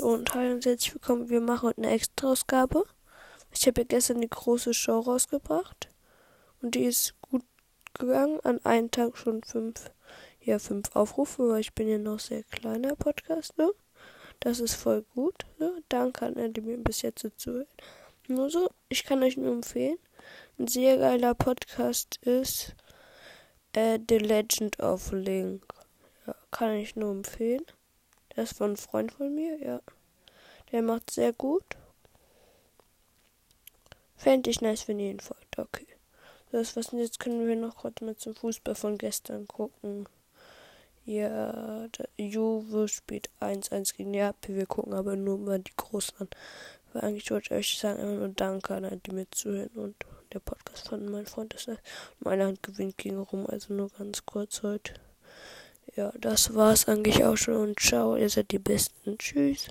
So, und hi und herzlich willkommen. Wir machen heute eine Extra-Ausgabe. Ich habe ja gestern die große Show rausgebracht. Und die ist gut gegangen. An einem Tag schon fünf, ja, fünf Aufrufe, weil ich bin ja noch sehr kleiner Podcast, ne? Das ist voll gut. Ne? Danke an die mir bis jetzt zuhören. Nur so, ich kann euch nur empfehlen. Ein sehr geiler Podcast ist äh, The Legend of Link. Ja, kann ich nur empfehlen. Ist von einem Freund von mir, ja. Der macht sehr gut. Fände ich nice, wenn ihr ihn folgt. Okay. Das was jetzt können wir noch kurz mal zum Fußball von gestern gucken. Ja, Juve spielt 1-1 gegen Neapel. Wir gucken aber nur mal die Großen an. Weil eigentlich wollte ich euch sagen, einfach nur Danke an die mir zuhören. Und der Podcast von meinem Freund ist nice. Meine Hand gewinnt gegen Rum, also nur ganz kurz heute. Ja, das war's eigentlich auch schon und ciao, ihr seid die Besten. Tschüss.